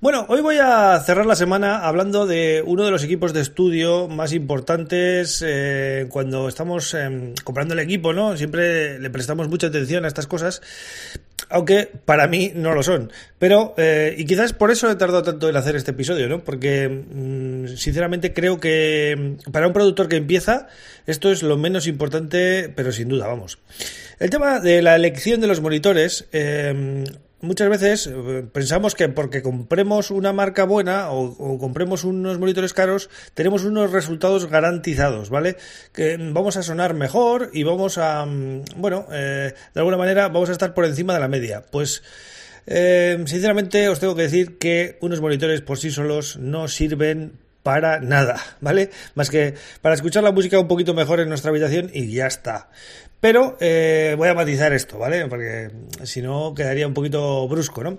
Bueno, hoy voy a cerrar la semana hablando de uno de los equipos de estudio más importantes eh, cuando estamos em, comprando el equipo, ¿no? Siempre le prestamos mucha atención a estas cosas, aunque para mí no lo son. Pero, eh, y quizás por eso he tardado tanto en hacer este episodio, ¿no? Porque, mm, sinceramente, creo que mm, para un productor que empieza, esto es lo menos importante, pero sin duda, vamos. El tema de la elección de los monitores, em, muchas veces eh, pensamos que porque compremos una marca buena o, compremos unos monitores caros, tenemos unos resultados garantizados, ¿vale? Que vamos a sonar mejor y vamos a, mm, bueno, eh, de alguna manera vamos a estar por encima de la media. Pues, eh, sinceramente, os tengo que decir que unos monitores por sí solos no sirven para nada, ¿vale? Más que para escuchar la música un poquito mejor en nuestra habitación y ya está. Pero eh, voy a matizar esto, ¿vale? Porque si no quedaría un poquito brusco, ¿no?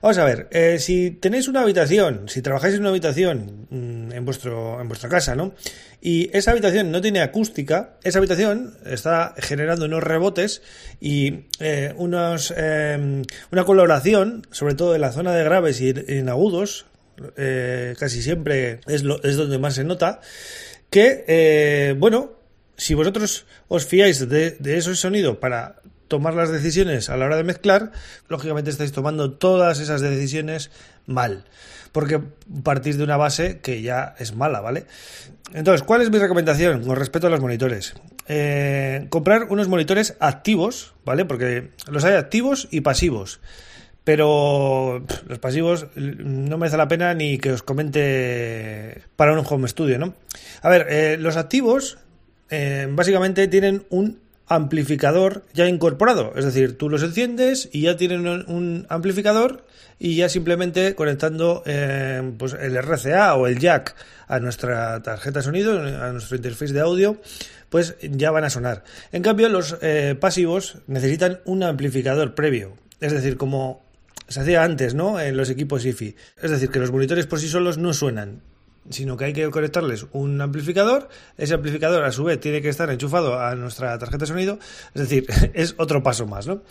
Vamos a ver, eh, si tenéis una habitación, si trabajáis en una habitación mm, en, vuestro, en vuestra casa, ¿no? Y esa habitación no tiene acústica, esa habitación está generando unos rebotes y eh, unos, em, una coloración, sobre todo en la zona de graves y en agudos, casi siempre es, lo, es donde más se nota, que, bueno, si vosotros os fiáis de, de ese sonido para tomar las decisiones a la hora de mezclar, lógicamente estáis tomando todas esas decisiones mal, porque partís de una base que ya es mala, ¿vale? Entonces, ¿cuál es mi recomendación con respecto a los monitores? Eh, comprar unos monitores activos, ¿vale? Porque los hay activos y pasivos. Pero los pasivos no merece la pena ni que os comente para un home studio, ¿no? A ver, eh, los activos eh, básicamente tienen un amplificador ya incorporado. Es decir, tú los enciendes y ya tienen un amplificador y ya simplemente conectando eh, pues el RCA o el jack a nuestra tarjeta sonido, a nuestro interface de audio, pues ya van a sonar. En cambio, los eh, pasivos necesitan un amplificador previo. Es decir, como se hacía antes, ¿no? En los equipos IFI. Es decir, que los monitores por sí solos no suenan sino que hay que conectarles un amplificador. Ese amplificador, a su vez, tiene que estar enchufado a nuestra tarjeta de sonido. Es decir, es otro paso más, ¿no?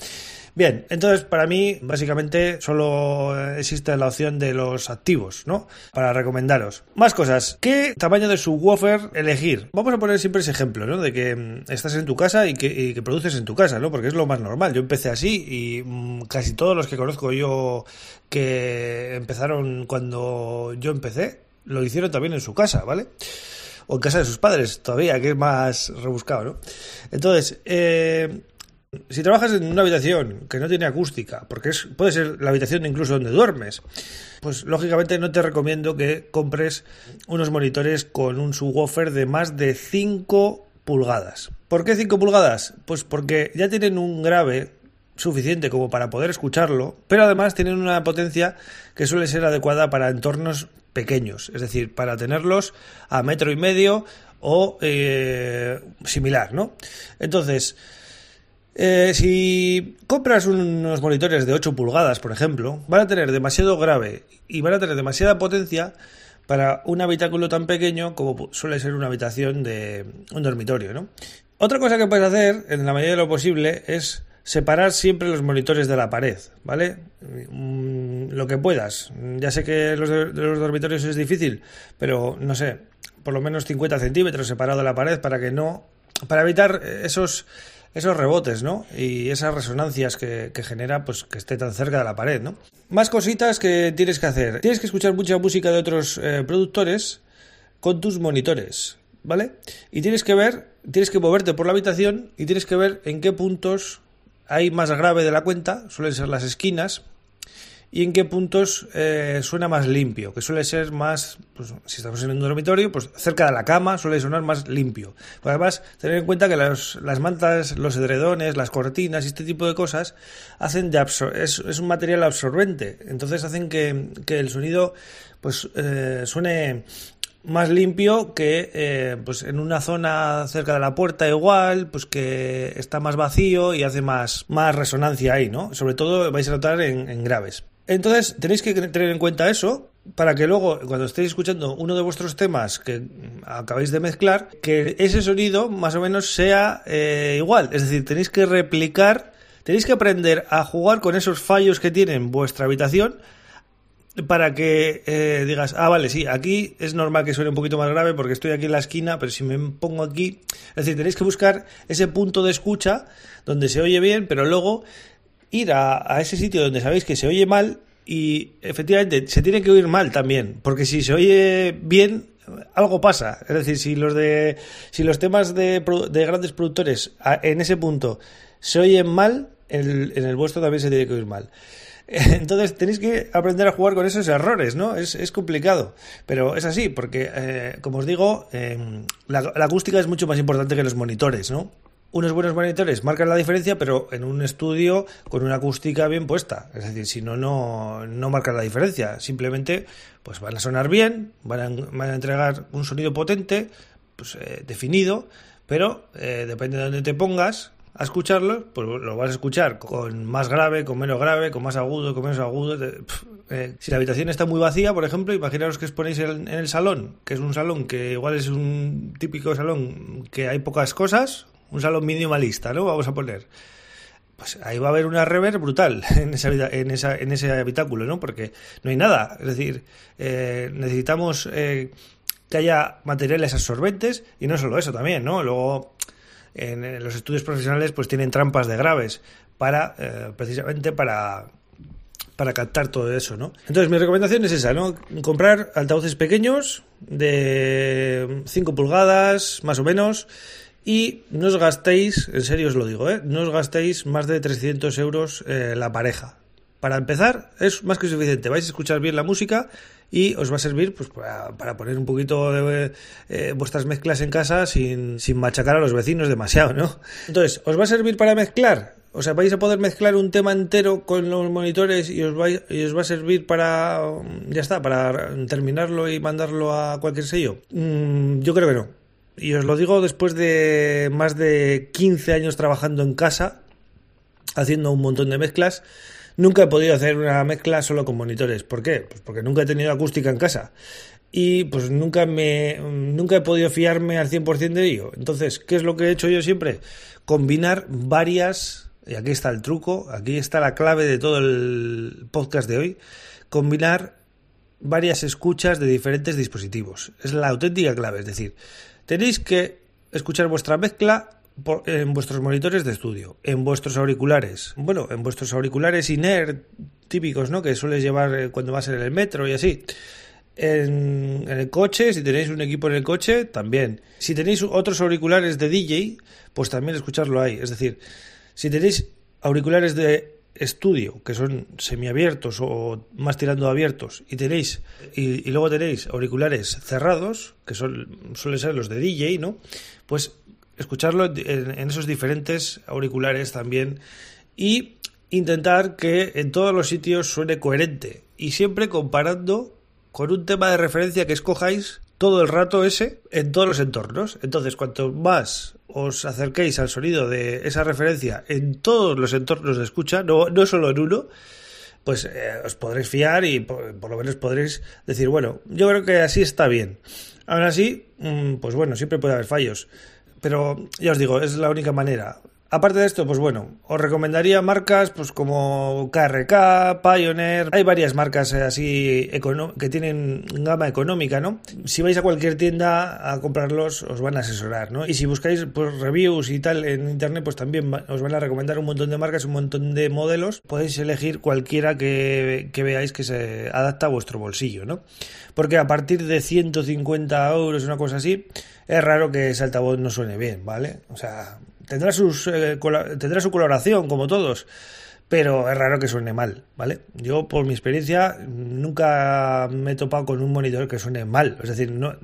Bien, entonces para mí básicamente solo existe la opción de los activos, ¿no? Para recomendaros. Más cosas. ¿Qué tamaño de subwoofer elegir? Vamos a poner siempre ese ejemplo, ¿no? De que mm, estás en tu casa y que, y que produces en tu casa, ¿no? Porque es lo más normal. Yo empecé así y mm, casi todos los que conozco yo que empezaron cuando yo empecé lo hicieron también en su casa, ¿vale? O en casa de sus padres, todavía, que es más rebuscado, ¿no? Entonces, eh, si trabajas en una habitación que no tiene acústica, porque es, puede ser la habitación incluso donde duermes, pues lógicamente no te recomiendo que compres unos monitores con un subwoofer de más de 5 pulgadas. ¿Por qué 5 pulgadas? Pues porque ya tienen un grave suficiente como para poder escucharlo, pero además tienen una potencia que suele ser adecuada para entornos pequeños, es decir, para tenerlos a metro y medio o eh, similar, ¿no? Entonces, eh, si compras unos monitores de 8 pulgadas, por ejemplo, van a tener demasiado grave y van a tener demasiada potencia para un habitáculo tan pequeño como suele ser una habitación de un dormitorio, ¿no? Otra cosa que puedes hacer, en la medida de lo posible, es separar siempre los monitores de la pared, ¿vale? Mm, lo que puedas. Ya sé que los de, los dormitorios es difícil, pero no sé, por lo menos 50 centímetros separado de la pared para que no. para evitar esos esos rebotes, ¿no? Y esas resonancias que, genera, pues que esté tan cerca de la pared, ¿no? Más cositas que tienes que hacer. Tienes que escuchar mucha música de otros eh, productores con tus monitores, ¿vale? Y tienes que ver, tienes que moverte por la habitación y tienes que ver en qué puntos hay más grave de la cuenta, suelen ser las esquinas, y en qué puntos eh, suena más limpio, que suele ser más, pues, si estamos en un dormitorio, pues cerca de la cama suele sonar más limpio. además, tener en cuenta que las mantas, los edredones, las cortinas y este tipo de cosas hacen de es, es, un material absorbente, entonces hacen que, el sonido pues eh, suene más limpio que eh, pues en una zona cerca de la puerta igual, pues que está más vacío y hace más, más resonancia ahí, ¿no? Sobre todo vais a notar en, en graves. Entonces tenéis que tener en cuenta eso para que luego, cuando estéis escuchando uno de vuestros temas que acabáis de mezclar, que ese sonido más o menos sea eh, igual. Es decir, tenéis que replicar, tenéis que aprender a jugar con esos fallos que tiene vuestra habitación para que eh, digas, ah, vale, sí, aquí es normal que suene un poquito más grave porque estoy aquí en la esquina, pero si me pongo aquí, es decir, tenéis que buscar ese punto de escucha donde se oye bien, pero luego ir a, ese sitio donde sabéis que se oye mal y efectivamente se tiene que oír mal también, porque si se oye bien algo pasa, es decir, si los de si los temas de, de grandes productores en ese punto se oyen mal, en el, vuestro también se tiene que oír mal. Entonces tenéis que aprender a jugar con esos errores, ¿no? Es, complicado, pero es así, porque, eh, como os digo, la, la, acústica es mucho más importante que los monitores, ¿no? unos buenos monitores marcan la diferencia, pero en un estudio con una acústica bien puesta. Es decir, si no, no, no marcan la diferencia. Simplemente pues van a sonar bien, van a, van a entregar un sonido potente, pues eh, definido, pero eh, depende de dónde te pongas a escucharlo, pues lo vas a escuchar con más grave, con menos grave, con más agudo, con menos agudo. Eh, si la habitación está muy vacía, por ejemplo, imaginaros que os ponéis en, el salón, que es un salón que igual es un típico salón que hay pocas cosas, un salón minimalista, ¿no? Vamos a poner. Pues ahí va a haber una rever brutal en, esa, en, esa, en ese habitáculo, ¿no? Porque no hay nada. Es decir, eh, necesitamos eh, que haya materiales absorbentes y no solo eso también, ¿no? Luego, en, los estudios profesionales, pues tienen trampas de graves para, eh, precisamente para, para captar todo eso, ¿no? Entonces mi recomendación es esa, ¿no? Comprar altavoces pequeños de 5 pulgadas, más o menos, y no os gastéis, en serio os lo digo, ¿eh? no os gastéis más de 300 euros eh, la pareja. Para empezar, es más que suficiente. Vais a escuchar bien la música y os va a servir pues, para, poner un poquito de eh, vuestras mezclas en casa sin, sin machacar a los vecinos demasiado, ¿no? Entonces, ¿os va a servir para mezclar? O sea, vais a poder mezclar un tema entero con los monitores y os va, y os va a servir para, ya está, para terminarlo y mandarlo a cualquier sello. Mm, yo creo que no. Y os lo digo después de más de 15 años trabajando en casa, haciendo un montón de mezclas. Nunca he podido hacer una mezcla solo con monitores. ¿Por qué? Pues porque nunca he tenido acústica en casa. Y pues nunca me nunca he podido fiarme al 100% de ello. Entonces, ¿qué es lo que he hecho yo siempre? Combinar varias, y aquí está el truco, aquí está la clave de todo el podcast de hoy, combinar varias escuchas de diferentes dispositivos. Es la auténtica clave, es decir, Tenéis que escuchar vuestra mezcla en vuestros monitores de estudio, en vuestros auriculares, bueno, en vuestros auriculares INER típicos, ¿no? Que sueles llevar eh, cuando vas en el metro y así. En, el coche, si tenéis un equipo en el coche, también. Si tenéis otros auriculares de DJ, pues también escucharlo ahí. Es decir, si tenéis auriculares de estudio, que son semiabiertos o más tirando abiertos, y tenéis, y, luego tenéis auriculares cerrados, que son, suelen ser los de DJ, ¿no? Pues escucharlo en, esos diferentes auriculares también y intentar que en todos los sitios suene coherente y siempre comparando con un tema de referencia que escojáis todo el rato ese en todos los entornos. Entonces, cuanto más os acerquéis al sonido de esa referencia en todos los entornos de escucha, no, no solo en uno, pues eh, os podréis fiar y por, por, lo menos podréis decir, bueno, yo creo que así está bien. Aún así, mm, pues bueno, siempre puede haber fallos. Pero ya os digo, es la única manera. Aparte de esto, pues bueno, os recomendaría marcas pues como KRK, Pioneer, hay varias marcas eh, así que tienen gama económica, ¿no? Si vais a cualquier tienda a comprarlos, os van a asesorar, ¿no? Y si buscáis pues, reviews y tal en internet, pues también os van a recomendar un montón de marcas, un montón de modelos. Podéis elegir cualquiera que, que veáis que se adapta a vuestro bolsillo, ¿no? Porque a partir de 150 euros, una cosa así, es raro que ese altavoz no suene bien, ¿vale? O sea, Tendrá, sus, eh, tendrá su coloración, como todos, pero es raro que suene mal, ¿vale? Yo, por mi experiencia, nunca me he topado con un monitor que suene mal. Es decir, no,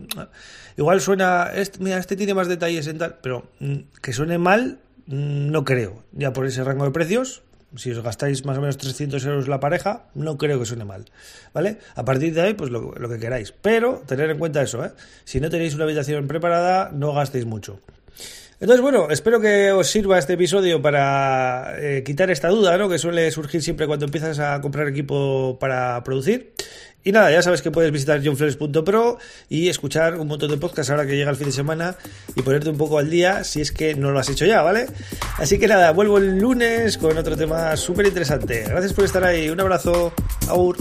igual suena, este, mira, este tiene más detalles en tal, pero mm, que suene mal, mm, no creo. Ya por ese rango de precios, Si os gastáis más o menos 300 euros la pareja, no creo que suene mal, ¿vale? A partir de ahí, pues lo, que queráis. Pero tener en cuenta eso, ¿eh? Si no tenéis una habitación preparada, no gastéis mucho. Entonces, bueno, espero que os sirva este episodio para eh, quitar esta duda, ¿no? Que suele surgir siempre cuando empiezas a comprar equipo para producir. Y nada, ya sabes que puedes visitar johnflores.pro y escuchar un montón de podcasts ahora que llega el fin de semana y ponerte un poco al día si es que no lo has hecho ya, ¿vale? Así que nada, vuelvo el lunes con otro tema súper interesante. Gracias por estar ahí, un abrazo, aur.